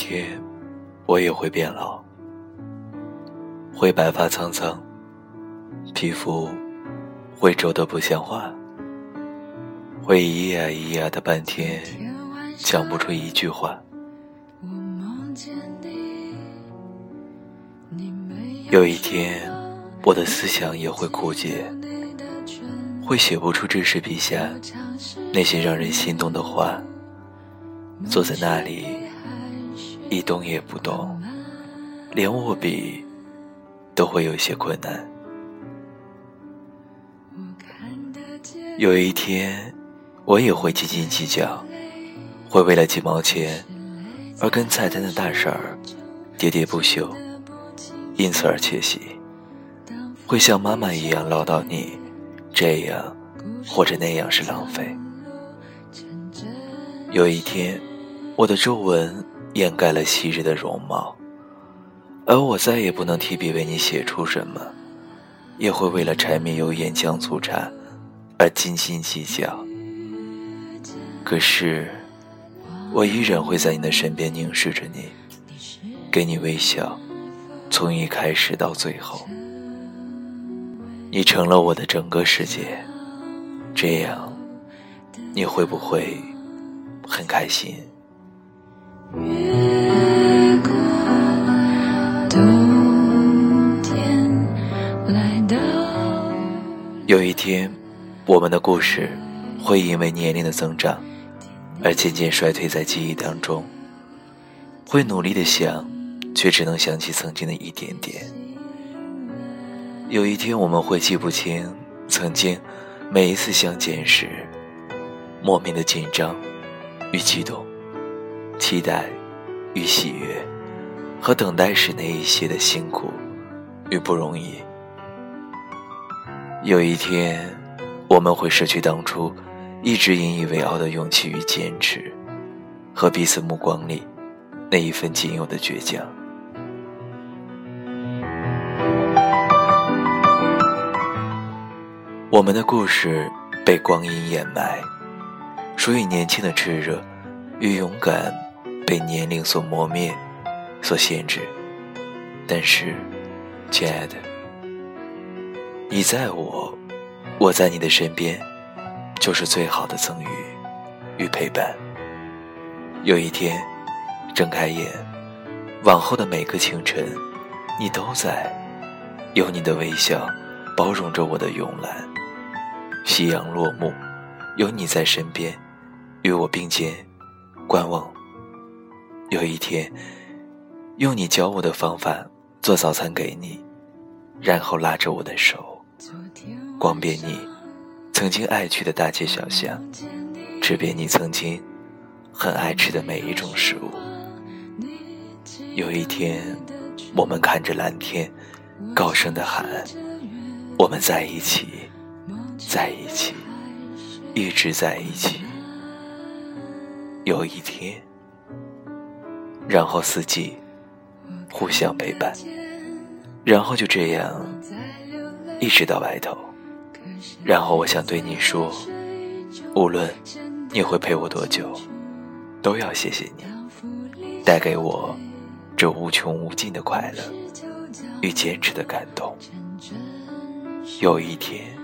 天，我也会变老，会白发苍苍，皮肤会皱得不像话，会咿呀咿呀的半天讲不出一句话。有一天，我的思想也会枯竭，会写不出这时笔下那些让人心动的话。坐在那里，一动也不动，连握笔都会有些困难。有一天，我也会斤斤计较，会为了几毛钱而跟菜单的大婶儿喋喋不休。因此而窃喜，会像妈妈一样唠叨你，这样或者那样是浪费。有一天，我的皱纹掩盖了昔日的容貌，而我再也不能提笔为你写出什么，也会为了柴米油盐酱醋茶而斤斤计较。可是，我依然会在你的身边凝视着你，给你微笑。从一开始到最后，你成了我的整个世界，这样你会不会很开心？我们的故事会因为年龄的增长而渐渐衰退在记忆当中，会努力的想。却只能想起曾经的一点点。有一天，我们会记不清曾经每一次相见时莫名的紧张与激动，期待与喜悦，和等待时那一些的辛苦与不容易。有一天，我们会失去当初一直引以为傲的勇气与坚持，和彼此目光里那一份仅有的倔强。我们的故事被光阴掩埋，属于年轻的炽热与勇敢被年龄所磨灭、所限制。但是，亲爱的，你在我，我在你的身边，就是最好的赠予与陪伴。有一天，睁开眼，往后的每个清晨，你都在，有你的微笑包容着我的慵懒。夕阳落幕，有你在身边，与我并肩观望。有一天，用你教我的方法做早餐给你，然后拉着我的手，逛遍你曾经爱去的大街小巷，吃遍你曾经很爱吃的每一种食物。有一天，我们看着蓝天，高声的喊：“我们在一起。”在一起，一直在一起。有一天，然后四季互相陪伴，然后就这样一直到白头。然后我想对你说，无论你会陪我多久，都要谢谢你，带给我这无穷无尽的快乐与坚持的感动。有一天。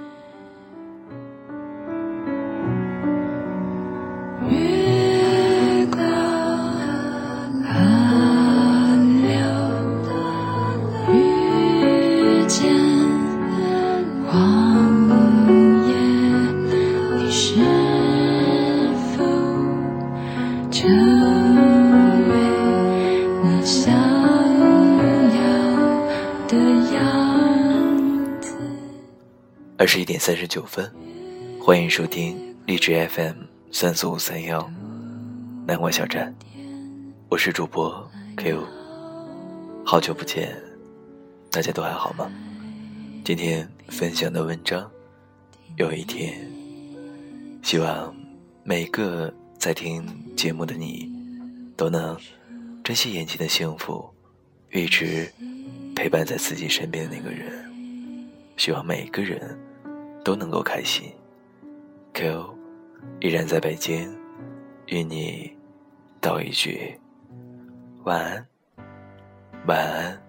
二十一点三十九分，欢迎收听荔枝 FM 三四五三幺南瓜小站，我是主播 Ko，好久不见，大家都还好吗？今天分享的文章，有一天，希望每个在听节目的你，都能珍惜眼前的幸福，一直陪伴在自己身边的那个人。希望每个人都能够开心。Q 依然在北京，与你道一句晚安，晚安。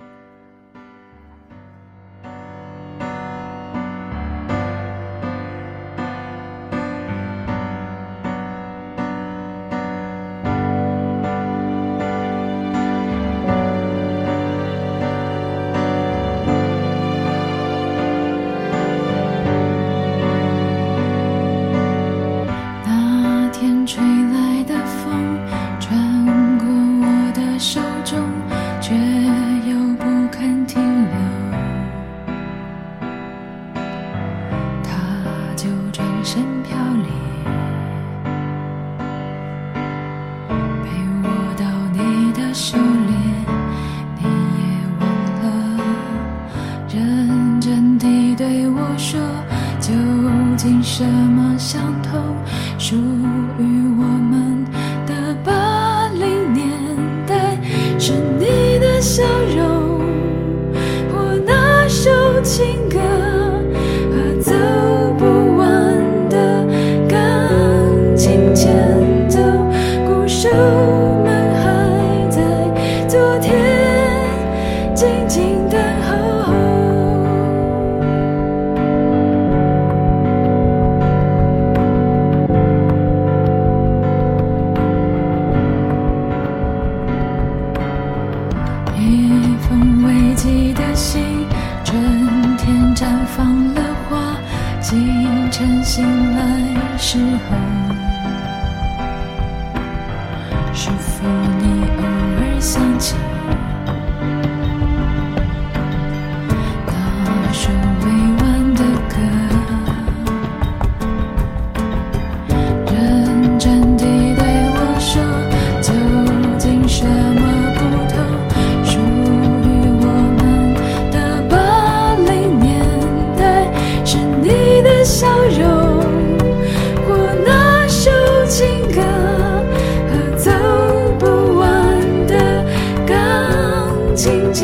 修炼你也忘了认真的对我说究竟什么相同属于我们的八零年代是你的笑。醒来时候，是否你偶尔想起？记得。